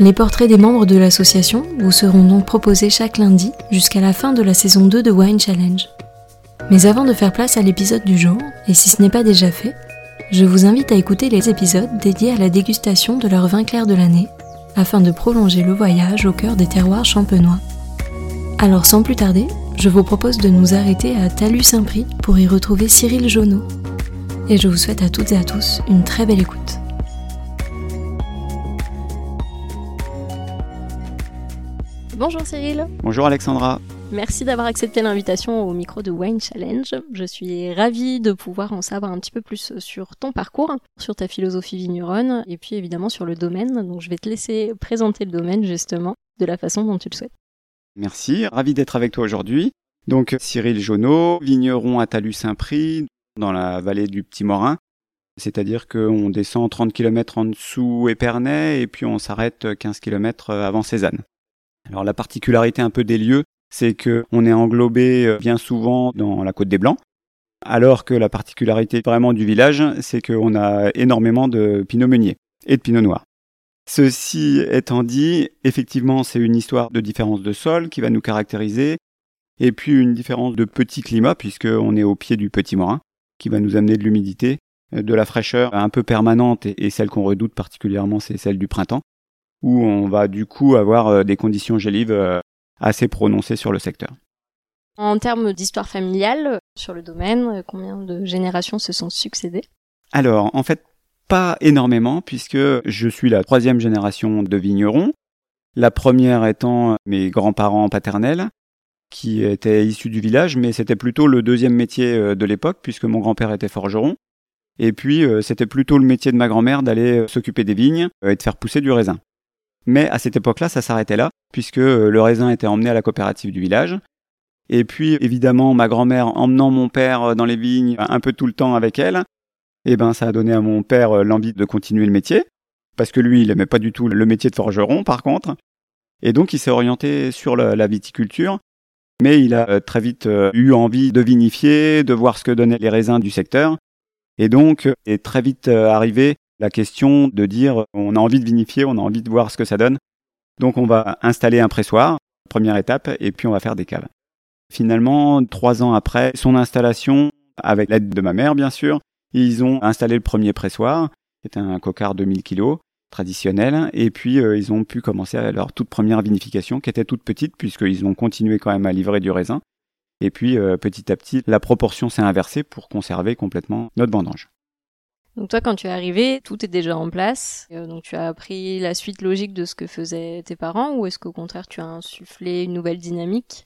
Les portraits des membres de l'association vous seront donc proposés chaque lundi jusqu'à la fin de la saison 2 de Wine Challenge. Mais avant de faire place à l'épisode du jour, et si ce n'est pas déjà fait, je vous invite à écouter les épisodes dédiés à la dégustation de leur vin clair de l'année, afin de prolonger le voyage au cœur des terroirs champenois. Alors sans plus tarder, je vous propose de nous arrêter à Talus-Saint-Prix pour y retrouver Cyril Jonot. Et je vous souhaite à toutes et à tous une très belle écoute. Bonjour Cyril. Bonjour Alexandra. Merci d'avoir accepté l'invitation au micro de Wine Challenge. Je suis ravie de pouvoir en savoir un petit peu plus sur ton parcours, sur ta philosophie vigneronne et puis évidemment sur le domaine. Donc je vais te laisser présenter le domaine justement de la façon dont tu le souhaites. Merci, ravi d'être avec toi aujourd'hui. Donc Cyril Jonot, vigneron à Talus-Saint-Prix dans la vallée du Petit Morin. C'est-à-dire qu'on descend 30 km en dessous Épernay et puis on s'arrête 15 km avant Cézanne. Alors la particularité un peu des lieux, c'est que on est englobé euh, bien souvent dans la côte des Blancs, alors que la particularité vraiment du village, c'est qu'on a énormément de pinot meunier et de pinot noir. Ceci étant dit, effectivement, c'est une histoire de différence de sol qui va nous caractériser, et puis une différence de petit climat, puisqu'on est au pied du petit morin, qui va nous amener de l'humidité, euh, de la fraîcheur un peu permanente, et celle qu'on redoute particulièrement, c'est celle du printemps où on va du coup avoir euh, des conditions gélives euh, assez prononcées sur le secteur. En termes d'histoire familiale sur le domaine, combien de générations se sont succédées? Alors, en fait, pas énormément, puisque je suis la troisième génération de vignerons. La première étant mes grands-parents paternels, qui étaient issus du village, mais c'était plutôt le deuxième métier euh, de l'époque, puisque mon grand-père était forgeron. Et puis, c'était plutôt le métier de ma grand-mère d'aller s'occuper des vignes et de faire pousser du raisin. Mais à cette époque-là, ça s'arrêtait là, puisque euh, le raisin était emmené à la coopérative du village. Et puis, évidemment, ma grand-mère emmenant mon père euh, dans les vignes un peu tout le temps avec elle, eh ben, ça a donné à mon père euh, l'envie de continuer le métier, parce que lui, il aimait pas du tout le métier de forgeron, par contre. Et donc, il s'est orienté sur la, viticulture, mais il a très vite eu envie de vinifier, de voir ce que donnaient les raisins du secteur, et donc est très vite arrivé la question de dire on a envie de vinifier, on a envie de voir ce que ça donne. Donc on va installer un pressoir, première étape, et puis on va faire des caves. Finalement, trois ans après son installation, avec l'aide de ma mère bien sûr, ils ont installé le premier pressoir, c'était un cocard de 1000 kg, traditionnel, et puis euh, ils ont pu commencer leur toute première vinification, qui était toute petite, puisqu'ils ont continué quand même à livrer du raisin. Et puis euh, petit à petit, la proportion s'est inversée pour conserver complètement notre vendange. Donc toi, quand tu es arrivé, tout est déjà en place. Euh, donc tu as appris la suite logique de ce que faisaient tes parents, ou est-ce qu'au contraire tu as insufflé une nouvelle dynamique?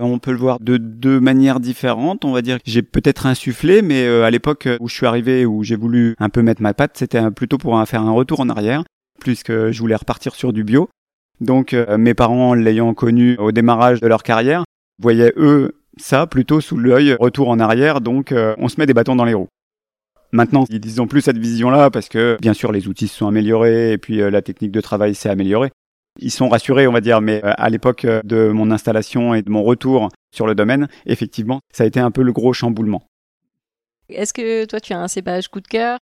On peut le voir de deux manières différentes. On va dire que j'ai peut-être insufflé, mais euh, à l'époque où je suis arrivé, où j'ai voulu un peu mettre ma patte, c'était plutôt pour faire un retour en arrière, puisque je voulais repartir sur du bio. Donc euh, mes parents, l'ayant connu au démarrage de leur carrière, voyaient eux ça plutôt sous l'œil retour en arrière. Donc on se met des bâtons dans les roues. Maintenant, ils n'ont plus cette vision-là parce que, bien sûr, les outils se sont améliorés et puis euh, la technique de travail s'est améliorée. Ils sont rassurés, on va dire, mais euh, à l'époque euh, de mon installation et de mon retour sur le domaine, effectivement, ça a été un peu le gros chamboulement. Est-ce que toi, tu as un cépage coup de cœur?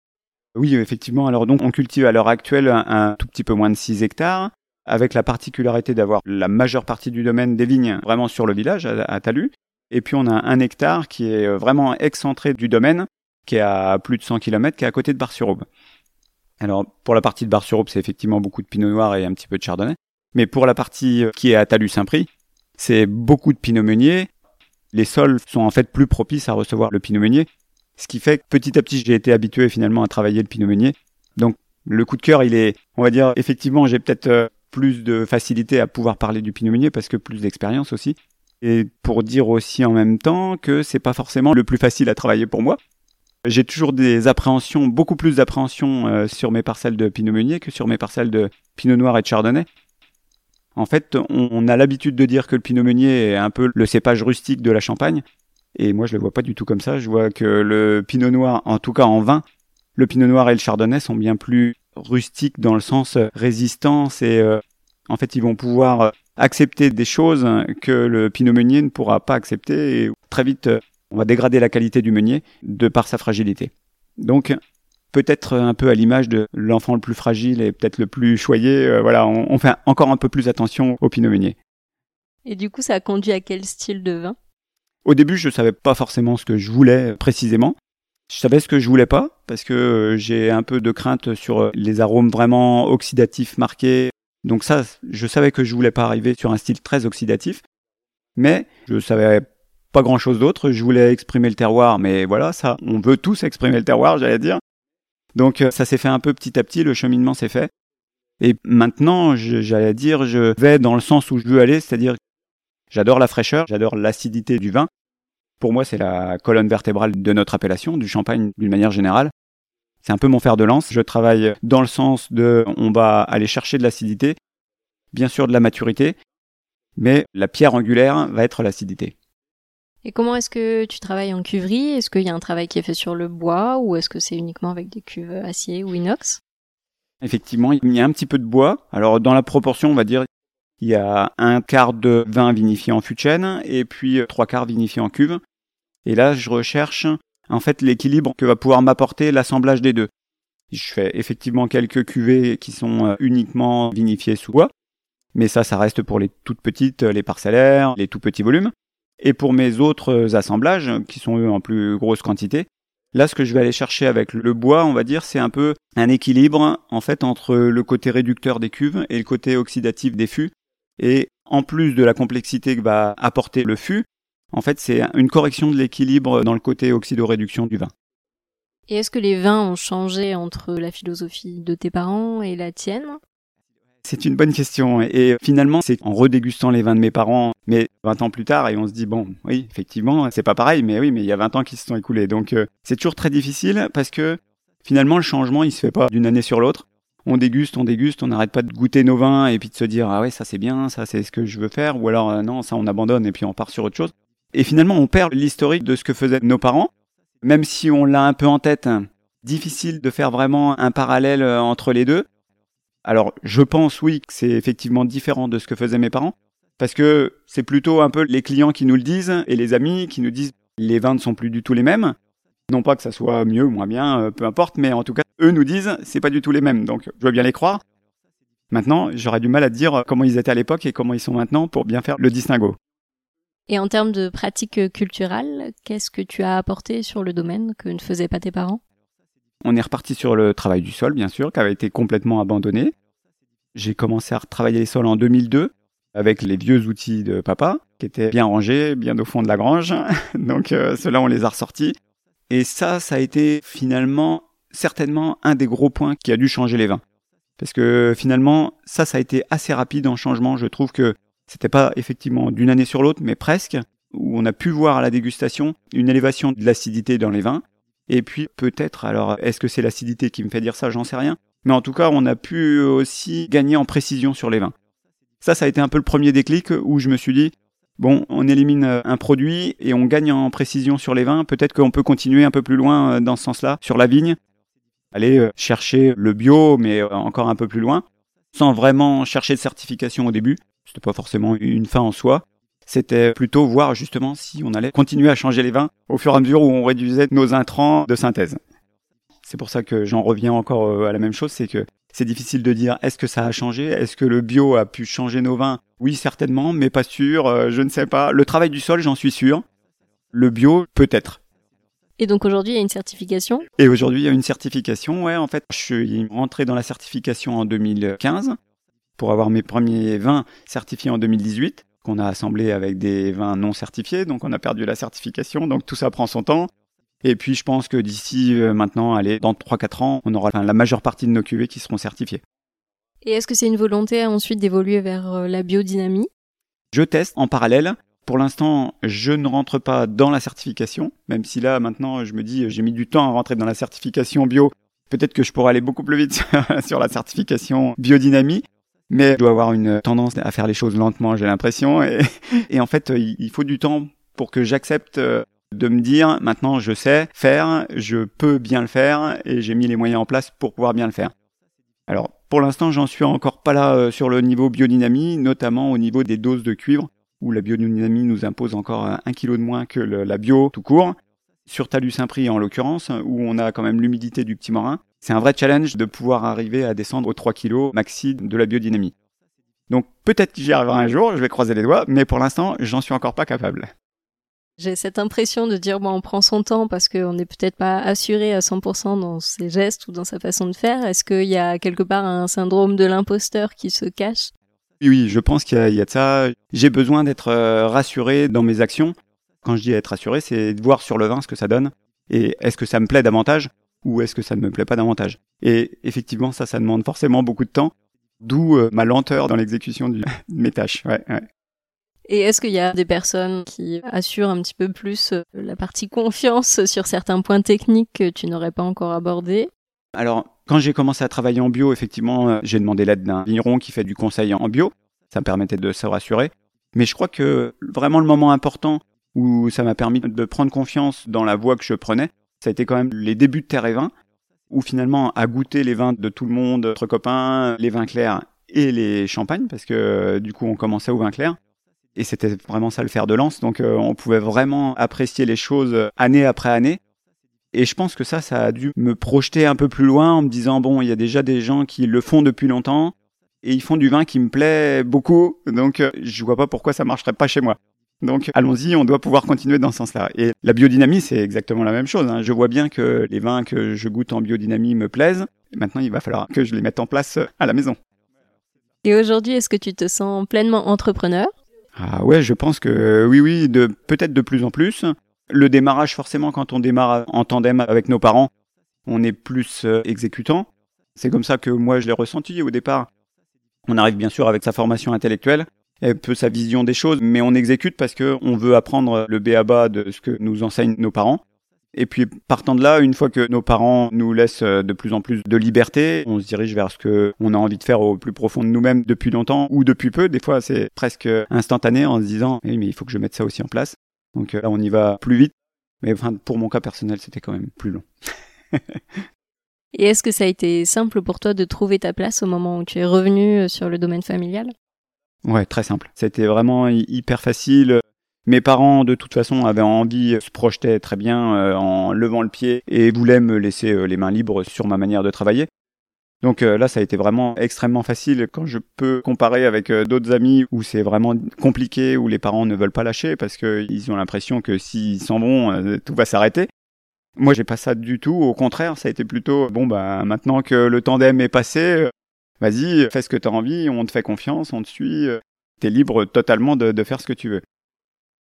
Oui, effectivement. Alors donc, on cultive à l'heure actuelle un, tout petit peu moins de 6 hectares, avec la particularité d'avoir la majeure partie du domaine des vignes vraiment sur le village, à, à Talus. Et puis on a un hectare qui est vraiment excentré du domaine, qui est à plus de 100 km, qui est à côté de Bar-sur-Aube. Alors, pour la partie de Bar-sur-Aube, c'est effectivement beaucoup de Pinot Noir et un petit peu de Chardonnay. Mais pour la partie qui est à Talus-Saint-Prix, c'est beaucoup de pinot meunier. Les sols sont en fait plus propices à recevoir le pinot meunier. Ce qui fait que petit à petit, j'ai été habitué finalement à travailler le pinot meunier. Donc, le coup de cœur, il est, on va dire, effectivement, j'ai peut-être euh, plus de facilité à pouvoir parler du pinot meunier parce que plus d'expérience aussi. Et pour dire aussi en même temps que c'est pas forcément le plus facile à travailler pour moi. J'ai toujours des appréhensions, beaucoup plus d'appréhensions euh, sur mes parcelles de pinot meunier que sur mes parcelles de pinot noir et de chardonnay. En fait, on, a l'habitude de dire que le pinot meunier est un peu le cépage rustique de la Champagne. Et moi, je le vois pas du tout comme ça. Je vois que le pinot noir, en tout cas en vin, le pinot noir et le chardonnay sont bien plus rustiques dans le sens euh, résistance et euh, en fait, ils vont pouvoir euh, accepter des choses que le pinot meunier ne pourra pas accepter et très vite, on va dégrader la qualité du meunier de par sa fragilité. Donc, peut-être un peu à l'image de l'enfant le plus fragile et peut-être le plus choyé, voilà, on, on, fait encore un peu plus attention au pinot meunier. Et du coup, ça a conduit à quel style de vin? Au début, je savais pas forcément ce que je voulais précisément. Je savais ce que je voulais pas parce que euh, j'ai un peu de crainte sur euh, les arômes vraiment oxydatifs marqués. Donc ça, je savais que je voulais pas arriver sur un style très oxydatif, mais je savais pas grand chose d'autre. Je voulais exprimer le terroir, mais voilà, ça, on veut tous exprimer le terroir, j'allais dire. Donc euh, ça s'est fait un peu petit à petit, le cheminement s'est fait. Et maintenant, j'allais dire, je vais dans le sens où je veux aller, c'est-à-dire J'adore la fraîcheur, j'adore l'acidité du vin. Pour moi, c'est la colonne vertébrale de notre appellation, du champagne d'une manière générale. C'est un peu mon fer de lance. Je travaille dans le sens de on va aller chercher de l'acidité, bien sûr de la maturité, mais la pierre angulaire va être l'acidité. Et comment est-ce que tu travailles en cuverie? Est-ce qu'il y a un travail qui est fait sur le bois ou est-ce que c'est uniquement avec des cuves acier ou inox? Effectivement, il y a un petit peu de bois. Alors dans la proportion, on va dire, il y a un quart de vin vinifié en fût de et puis euh, trois quarts vinifiés en cuve. Et là, je recherche en fait l'équilibre que va pouvoir m'apporter l'assemblage des deux. Je fais effectivement quelques cuvées qui sont euh, uniquement vinifiées sous bois, mais ça, ça reste pour les toutes petites, les parcellaires, les tout petits volumes. Et pour mes autres assemblages, qui sont eux en plus grosse quantité, là, ce que je vais aller chercher avec le bois, on va dire, c'est un peu un équilibre en fait entre le côté réducteur des cuves et le côté oxydatif des fûts et en plus de la complexité que va apporter le fût, en fait, c'est une correction de l'équilibre dans le côté oxydoréduction du vin. Et est-ce que les vins ont changé entre la philosophie de tes parents et la tienne? C'est une bonne question. Et finalement, c'est en redégustant les vins de mes parents, mais 20 ans plus tard, et on se dit, bon, oui, effectivement, c'est pas pareil, mais oui, mais il y a 20 ans qui se sont écoulés. Donc, euh, c'est toujours très difficile parce que finalement, le changement, il se fait pas d'une année sur l'autre on déguste, on déguste, on n'arrête pas de goûter nos vins et puis de se dire ah ouais ça c'est bien, ça c'est ce que je veux faire, ou alors euh, non ça on abandonne et puis on part sur autre chose. Et finalement on perd l'historique de ce que faisaient nos parents, même si on l'a un peu en tête. Difficile de faire vraiment un parallèle euh, entre les deux. Alors je pense oui que c'est effectivement différent de ce que faisaient mes parents, parce que c'est plutôt un peu les clients qui nous le disent et les amis qui nous disent les vins ne sont plus du tout les mêmes. Non pas que ça soit mieux ou moins bien, euh, peu importe, mais en tout cas, eux nous disent, c'est pas du tout les mêmes. Donc, je veux bien les croire. Maintenant, j'aurais du mal à dire comment ils étaient à l'époque et comment ils sont maintenant pour bien faire le distinguo. Et en termes de pratiques culturelles, qu'est-ce que tu as apporté sur le domaine que ne faisaient pas tes parents? On est reparti sur le travail du sol, bien sûr, qui avait été complètement abandonné. J'ai commencé à retravailler les sols en 2002 avec les vieux outils de papa, qui étaient bien rangés, bien au fond de la grange. Donc euh, ceux-là, on les a ressortis. Et ça, ça a été finalement certainement un des gros points qui a dû changer les vins. Parce que finalement, ça, ça a été assez rapide en changement. Je trouve que c'était pas effectivement d'une année sur l'autre, mais presque, où on a pu voir à la dégustation une élévation de l'acidité dans les vins. Et puis peut-être, alors est-ce que c'est l'acidité qui me fait dire ça, j'en sais rien. Mais en tout cas, on a pu aussi gagner en précision sur les vins. Ça, ça a été un peu le premier déclic où je me suis dit, bon, on élimine euh, un produit et on gagne en précision sur les vins. Peut-être qu'on peut continuer un peu plus loin euh, dans ce sens-là, sur la vigne, aller euh, chercher le bio, mais encore un peu plus loin, sans vraiment chercher de certification au début. C'était pas forcément une fin en soi. C'était plutôt voir justement si on allait continuer à changer les vins au fur et à mesure où on réduisait nos intrants de synthèse. C'est pour ça que j'en reviens encore à la même chose, c'est que c'est difficile de dire est-ce que ça a changé? Est-ce que le bio a pu changer nos vins? Oui, certainement, mais pas sûr, euh, je ne sais pas. Le travail du sol, j'en suis sûr. Le bio, peut-être. Et donc aujourd'hui, il y a une certification? Et aujourd'hui, il y a une certification, ouais. En fait, je suis rentré dans la certification en 2015. pour avoir mes premiers vins certifiés en 2018 qu'on a assemblés avec des vins non certifiés, donc on a perdu la certification, donc tout ça prend son temps. Et puis je pense que d'ici euh, maintenant, allez, dans 3-4 ans, on aura la majeure partie de nos cuvées qui seront certifiées. Et est-ce que c'est une volonté ensuite d'évoluer vers euh, la biodynamie? Je teste en parallèle. Pour l'instant, je ne rentre pas dans la certification, même si là maintenant je me dis j'ai mis du temps à rentrer dans la certification bio. Peut-être que je pourrais aller beaucoup plus vite sur la certification biodynamie, mais je dois avoir une tendance à faire les choses lentement, j'ai l'impression. Et, en fait, il faut du temps pour que j'accepte euh, de me dire maintenant je sais faire, je peux bien le faire et j'ai mis les moyens en place pour pouvoir bien le faire. Alors pour l'instant j'en suis encore pas là euh, sur le niveau biodynamie, notamment au niveau des doses de cuivre où la biodynamie nous impose encore un kilo de moins que la bio tout court. Sur Talus Saint-Prix en l'occurrence, où on a quand même l'humidité du petit morin, c'est un vrai challenge de pouvoir arriver à descendre aux 3 kilos maxi de la biodynamie. Donc peut-être que j'y arriverai un jour, je vais croiser les doigts, mais pour l'instant, j'en suis encore pas capable. J'ai cette impression de dire, bon, on prend son temps parce qu'on n'est peut-être pas assuré à 100% dans ses gestes ou dans sa façon de faire. Est-ce qu'il y a quelque part un syndrome de l'imposteur qui se cache? Oui, je pense qu'il y, a de ça. J'ai besoin d'être euh, rassuré dans mes actions. Quand je dis être rassuré, c'est de voir sur le vin ce que ça donne. Et est-ce que ça me plaît davantage ou est-ce que ça ne me plaît pas davantage? Et effectivement, ça, ça demande forcément beaucoup de temps. D'où euh, ma lenteur dans l'exécution de mes tâches. Ouais, ouais. Et est-ce qu'il y a des personnes qui assurent un petit peu plus euh, la partie confiance sur certains points techniques que tu n'aurais pas encore abordés? Alors, quand j'ai commencé à travailler en bio, effectivement, euh, j'ai demandé l'aide d'un vigneron qui fait du conseil en bio. Ça me permettait de se rassurer. Mais je crois que vraiment le moment important où ça m'a permis de prendre confiance dans la voie que je prenais, ça a été quand même les débuts de Terre et Vin, où finalement, à goûter les vins de tout le monde, entre copains, les vins clairs et les champagnes, parce que du coup, on commençait au vin clair, et c'était vraiment ça le fer de lance. Donc euh, on pouvait vraiment apprécier les choses année après année. Et je pense que ça, ça a dû me projeter un peu plus loin en me disant, bon, il y a déjà des gens qui le font depuis longtemps et ils font du vin qui me plaît beaucoup. Donc euh, je vois pas pourquoi ça marcherait pas chez moi. Donc allons-y, on doit pouvoir continuer dans ce sens-là. Et la biodynamie, c'est exactement la même chose. Hein. Je vois bien que les vins que je goûte en biodynamie me plaisent. maintenant, il va falloir que je les mette en place à la maison. Et aujourd'hui, est-ce que tu te sens pleinement entrepreneur? Ah ouais, je pense que oui, oui, de peut-être de plus en plus. Le démarrage, forcément, quand on démarre en tandem avec nos parents, on est plus euh, exécutant. C'est comme ça que moi je l'ai ressenti au départ. On arrive bien sûr avec sa formation intellectuelle, un peu sa vision des choses, mais on exécute parce que on veut apprendre le B à bas de ce que nous enseignent nos parents. Et puis partant de là, une fois que nos parents nous laissent euh, de plus en plus de liberté, on se dirige vers ce que on a envie de faire au plus profond de nous-mêmes depuis longtemps ou depuis peu. Des fois, c'est presque instantané en se disant "Oui, mais il faut que je mette ça aussi en place." Donc euh, là, on y va plus vite. Mais enfin, pour mon cas personnel, c'était quand même plus long. Et est-ce que ça a été simple pour toi de trouver ta place au moment où tu es revenu euh, sur le domaine familial? Ouais, très simple. C'était vraiment hyper facile. Mes parents, de toute façon, avaient envie, se projetaient très bien euh, en levant le pied et voulaient me laisser euh, les mains libres sur ma manière de travailler. Donc euh, là, ça a été vraiment extrêmement facile quand je peux comparer avec d'autres amis où c'est vraiment compliqué, où les parents ne veulent pas lâcher parce qu'ils ont l'impression que s'ils s'en vont, tout va s'arrêter. Moi, j'ai pas ça du tout. Au contraire, ça a été plutôt bon. Bah maintenant que le tandem est passé, vas-y, fais ce que tu as envie, on te fait confiance, on te suit. T'es libre totalement de, faire ce que tu veux.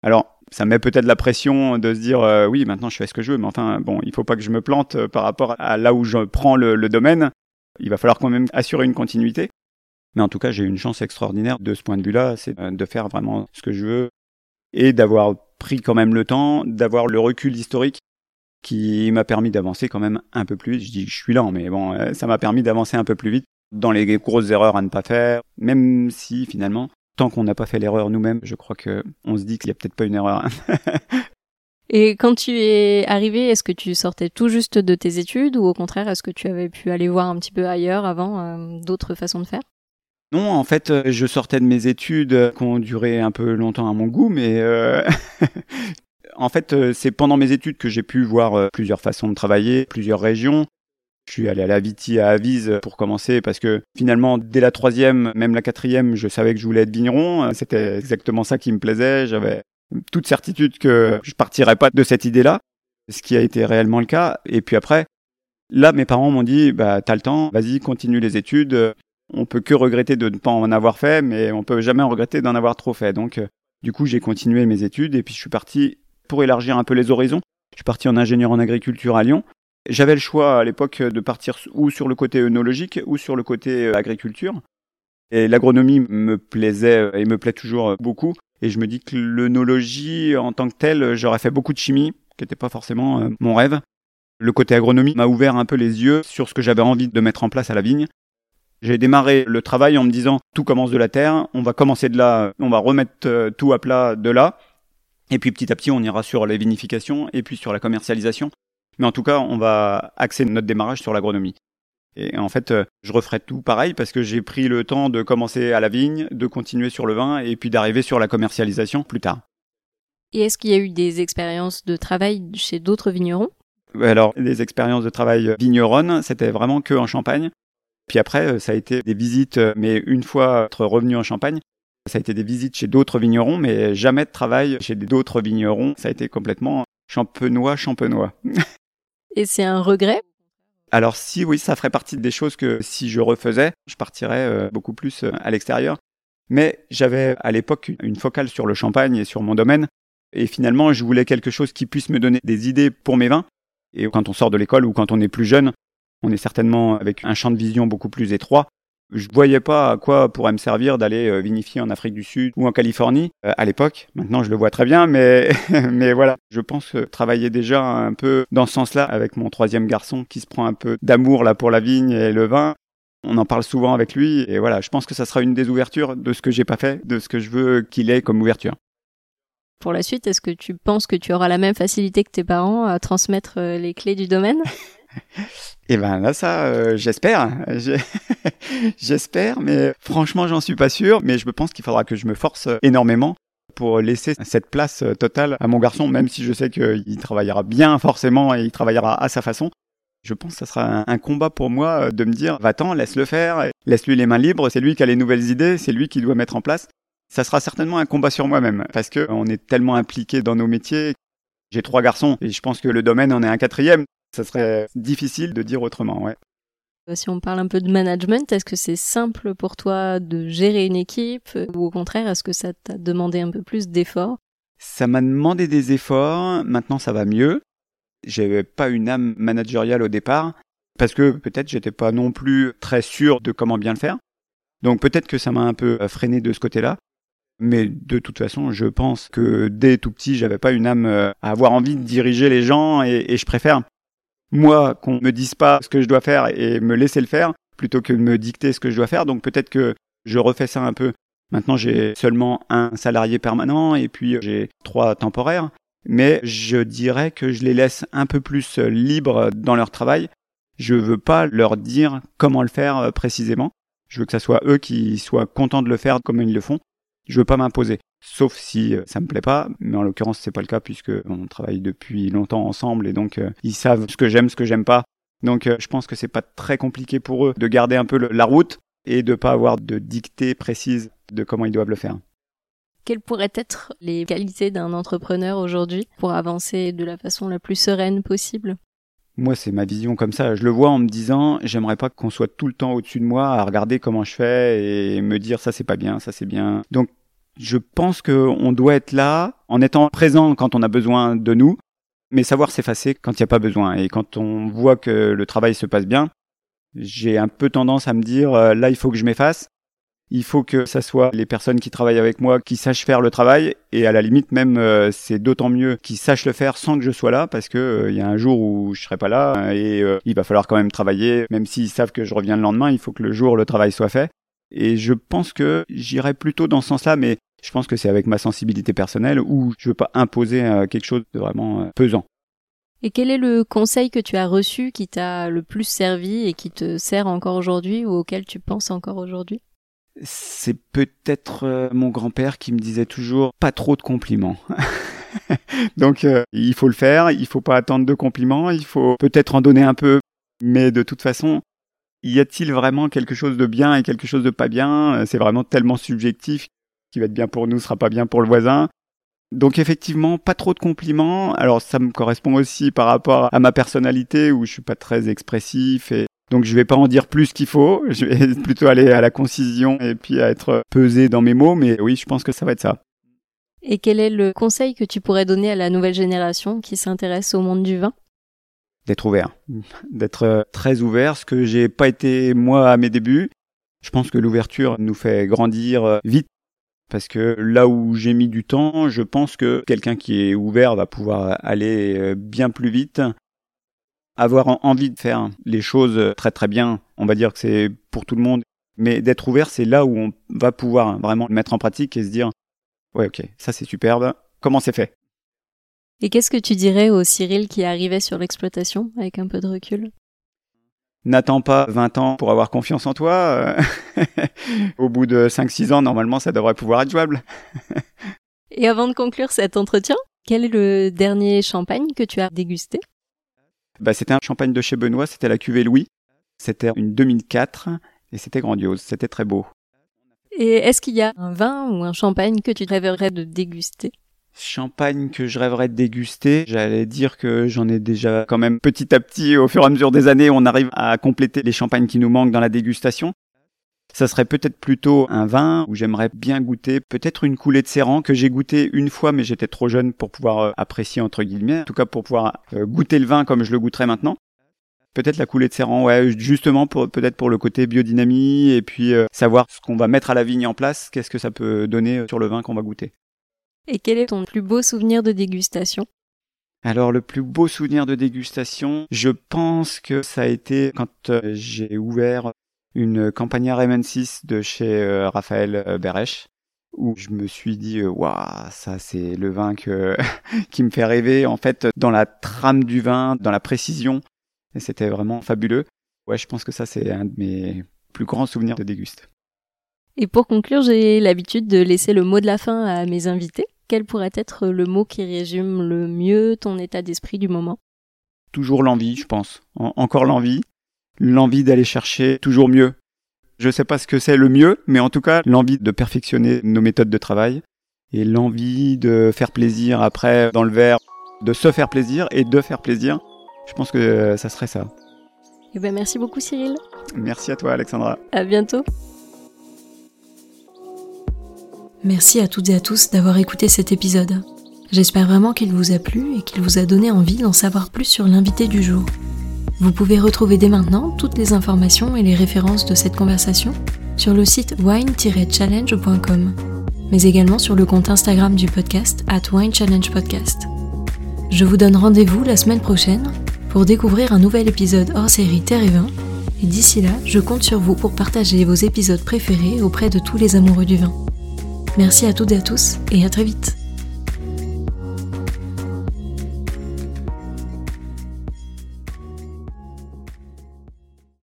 Alors, ça met peut-être la pression de se dire euh, oui, maintenant je fais ce que je veux, mais enfin, bon, il faut pas que je me plante euh, par rapport à là où je prends le, domaine. Il va falloir quand même assurer une continuité. Mais en tout cas, j'ai une chance extraordinaire de ce point de vue-là, c'est euh, de faire vraiment ce que je veux et d'avoir pris quand même le temps, d'avoir le recul historique qui m'a permis d'avancer quand même un peu plus vite. Je dis je suis lent, mais bon, ça m'a permis d'avancer un peu plus vite dans les grosses erreurs à ne pas faire, même si finalement tant qu'on n'a pas fait l'erreur nous-mêmes, je crois que on se dit qu'il n'y a peut-être pas une erreur. Et quand tu es arrivé, est-ce que tu sortais tout juste de tes études ou au contraire, est-ce que tu avais pu aller voir un petit peu ailleurs avant euh, d'autres façons de faire? Non, en fait, euh, je sortais de mes études euh, qui ont duré un peu longtemps à mon goût, mais en fait, c'est pendant mes études que j'ai pu voir plusieurs façons de travailler, plusieurs régions. Je suis allé à la Viti à Avise pour commencer parce que finalement, dès la troisième, même la quatrième, je savais que je voulais être vigneron. C'était exactement ça qui me plaisait. J'avais toute certitude que je partirais pas de cette idée-là, ce qui a été réellement le cas. Et puis après, là, mes parents m'ont dit, bah, t'as le temps, vas-y, continue les études. on peut que regretter de ne pas en avoir fait, mais on peut jamais regretter d'en avoir trop fait. Donc, euh, du coup, j'ai continué mes études et puis je suis parti pour élargir un peu les horizons. Je suis parti en ingénieur en agriculture à Lyon. J'avais le choix à l'époque de partir ou sur le côté œnologique ou sur le côté euh, agriculture. Et l'agronomie me plaisait euh, et me plaît toujours beaucoup. Et je me dis que l'œnologie en tant que telle, j'aurais fait beaucoup de chimie, qui n'était pas forcément mon rêve. Le côté agronomie m'a ouvert un peu les yeux sur ce que j'avais envie de mettre en place à la vigne. J'ai démarré le travail en me disant tout commence de la terre, on va commencer de là, on va remettre euh, tout à plat de là, et puis petit à petit on ira sur les vinifications et puis sur la commercialisation. Mais en tout cas, on va axer notre démarrage sur l'agronomie. Et en fait, euh, je referai tout pareil parce que j'ai pris le temps de commencer à la vigne, de continuer sur le vin et puis d'arriver sur la commercialisation plus tard. Et est-ce qu'il y a eu des expériences de travail chez d'autres vignerons? Alors, les expériences de travail vigneronnes, c'était vraiment que en Champagne. Puis après, euh, ça a été des visites, euh, mais une fois être revenu en Champagne, ça a été des visites chez d'autres vignerons, mais jamais de travail chez d'autres vignerons. Ça a été complètement champenois, champenois. Et c'est un regret? Alors si, oui, ça ferait partie des choses que si je refaisais, je partirais euh, beaucoup plus à l'extérieur. Mais j'avais à l'époque une focale sur le champagne et sur mon domaine. Et finalement, je voulais quelque chose qui puisse me donner des idées pour mes vins. Et quand on sort de l'école ou quand on est plus jeune, on est certainement avec un champ de vision beaucoup plus étroit. Je voyais pas à quoi pourrait me servir d'aller euh, vinifier en Afrique du Sud ou en Californie euh, à l'époque. Maintenant, je le vois très bien, mais mais voilà, je pense travailler déjà un peu dans ce sens-là avec mon troisième garçon qui se prend un peu d'amour là pour la vigne et le vin. On en parle souvent avec lui et voilà, je pense que ça sera une des ouvertures de ce que j'ai pas fait, de ce que je veux qu'il ait comme ouverture. Pour la suite, est-ce que tu penses que tu auras la même facilité que tes parents à transmettre euh, les clés du domaine? Et eh ben là, ça, euh, j'espère. j'espère, mais franchement, j'en suis pas sûr. Mais je pense qu'il faudra que je me force énormément pour laisser cette place totale à mon garçon, même si je sais qu'il travaillera bien forcément et il travaillera à sa façon. Je pense que ça sera un, combat pour moi de me dire, va-t'en, laisse-le faire, laisse-lui les mains libres, c'est lui qui a les nouvelles idées, c'est lui qui doit mettre en place. Ça sera certainement un combat sur moi-même, parce que on est tellement impliqué dans nos métiers. J'ai trois garçons, et je pense que le domaine en est un quatrième. Ça serait difficile de dire autrement, ouais. Euh, si on parle un peu de management, est-ce que c'est simple pour toi de gérer une équipe ou au contraire, est-ce que ça t'a demandé un peu plus d'efforts? Ça m'a demandé des efforts, maintenant ça va mieux. J'avais pas une âme managériale au départ parce que peut-être j'étais pas non plus très sûr de comment bien le faire. Donc peut-être que ça m'a un peu freiné de ce côté-là. Mais de toute façon, je pense que dès tout petit, j'avais pas une âme euh, à avoir envie de diriger les gens et, je préfère moi qu'on me dise pas ce que je dois faire et me laisser le faire plutôt que me dicter ce que je dois faire. Donc peut-être que je refais ça un peu. Maintenant, j'ai seulement un salarié permanent et puis euh, j'ai trois temporaires. Mais je dirais que je les laisse un peu plus euh, libres dans leur travail. Je veux pas leur dire comment le faire précisément. Je veux que ça soit eux qui soient contents de le faire comme ils le font je veux pas m'imposer. Sauf si euh, ça me plaît pas, mais en l'occurrence c'est pas le cas puisque on travaille depuis longtemps ensemble et donc euh, ils savent ce que j'aime, ce que j'aime pas. Donc euh, je pense que c'est pas très compliqué pour eux de garder un peu la route et de pas avoir de dictée précise de comment ils doivent le faire. Quelles pourraient être les qualités d'un entrepreneur aujourd'hui pour avancer de la façon la plus sereine possible? Moi, c'est ma vision comme ça. Je le vois en me disant, j'aimerais pas qu'on soit tout le temps au-dessus de moi à regarder comment je fais et me dire ça c'est pas bien, ça c'est bien. Donc je pense qu'on doit être là en étant présent quand on a besoin de nous, mais savoir s'effacer quand il n'y a pas besoin. Et quand on voit que le travail se passe bien, j'ai un peu tendance à me dire, euh, là, il faut que je m'efface. Il faut que ça soit les personnes qui travaillent avec moi qui sachent faire le travail et à la limite même euh, c'est d'autant mieux qu'ils sachent le faire sans que je sois là parce que euh, il y a un jour où je serai pas là et il va falloir quand même travailler même s'ils savent que je reviens le lendemain, il faut que le jour le travail soit fait. Et je pense que j'irai plutôt dans ce sens-là mais je pense que c'est avec ma sensibilité personnelle où je veux pas imposer euh, quelque chose de vraiment euh, pesant. Et quel est le conseil que tu as reçu qui t'a le plus servi et qui te sert encore aujourd'hui ou auquel tu penses encore aujourd'hui? C'est peut-être euh, mon grand-père qui me disait toujours pas trop de compliments. Donc il faut le faire, il faut pas attendre de compliments, il faut peut-être en donner un peu, mais de toute façon, y a-t-il vraiment quelque chose de bien et quelque chose de pas bien? C'est vraiment tellement subjectif qui va être bien pour nous sera pas bien pour le voisin. Donc effectivement, pas trop de compliments. Alors ça me correspond aussi par rapport à ma personnalité où je suis pas très expressif et Donc je vais pas en dire plus qu'il faut, je vais plutôt aller à la concision et puis à être pesé dans mes mots, mais oui, je pense que ça va être ça. Et quel est le conseil que tu pourrais donner à la nouvelle génération qui s'intéresse au monde du vin? D'être ouvert, d'être très ouvert, ce que j'ai pas été moi à mes débuts. Je pense que l'ouverture nous fait grandir vite. Parce que là où j'ai mis du temps, je pense que quelqu'un qui est ouvert va pouvoir aller bien plus vite avoir envie de faire les choses très très bien, on va dire que c'est pour tout le monde, mais d'être ouvert, c'est là où on va pouvoir vraiment le mettre en pratique et se dire, ouais, ok, ça c'est superbe, comment c'est fait? Et qu'est-ce que tu dirais au Cyril qui arrivait sur l'exploitation avec un peu de recul? N'attends pas 20 ans pour avoir confiance en toi. au bout de 5-6 ans, normalement, ça devrait pouvoir être jouable. Et avant de conclure cet entretien, quel est le dernier champagne que tu as dégusté? Bah, C'était un champagne de chez Benoît, c'était la cuvée Louis. C'était une 2004 et c'était grandiose, c'était très beau. Et est-ce qu'il y a un vin ou un champagne que tu rêverais de déguster? Champagne que je rêverais de déguster, j'allais dire que j'en ai déjà quand même petit à petit, au fur et à mesure des années, on arrive à compléter les champagnes qui nous manquent dans la dégustation. Ça serait peut-être plutôt un vin où j'aimerais bien goûter, peut-être une coulée de Serran que j'ai goûté une fois, mais j'étais trop jeune pour pouvoir euh, apprécier entre guillemets, en tout cas pour pouvoir euh, goûter le vin comme je le goûterais maintenant. Peut-être la coulée de Serran, ouais, justement pour peut-être pour le côté biodynamie et puis euh, savoir ce qu'on va mettre à la vigne en place, qu'est-ce que ça peut donner sur le vin qu'on va goûter. Et quel est ton plus beau souvenir de dégustation? Alors le plus beau souvenir de dégustation, je pense que ça a été quand j'ai ouvert une campagnard M6 de chez euh, Raphaël euh, Beresch où je me suis dit euh, waouh ça c'est le vin que qui me fait rêver en fait dans la trame du vin dans la précision. Et c'était vraiment fabuleux. Ouais je pense que ça c'est un de mes plus grands souvenirs de déguste. Et pour conclure j'ai l'habitude de laisser le mot de la fin à mes invités. Quel pourrait être le mot qui résume le mieux ton état d'esprit du moment? Toujours l'envie je pense. Encore l'envie l'envie d'aller chercher toujours mieux. Je ne sais pas ce que c'est le mieux, mais en tout cas, l'envie de perfectionner nos méthodes de travail et l'envie de faire plaisir après dans le verre, de se faire plaisir et de faire plaisir. Je pense que ça serait ça. Eh ben merci beaucoup Cyril. Merci à toi Alexandra. À bientôt. Merci à toutes et à tous d'avoir écouté cet épisode. J'espère vraiment qu'il vous a plu et qu'il vous a donné envie d'en savoir plus sur l'invité du jour. Vous pouvez retrouver dès maintenant toutes les informations et les références de cette conversation sur le site wine-challenge.com, mais également sur le compte Instagram du podcast at Wine Challenge Podcast. Je vous donne rendez-vous la semaine prochaine pour découvrir un nouvel épisode hors série Terre et Vin, et d'ici là, je compte sur vous pour partager vos épisodes préférés auprès de tous les amoureux du vin. Merci à toutes et à tous, et à très vite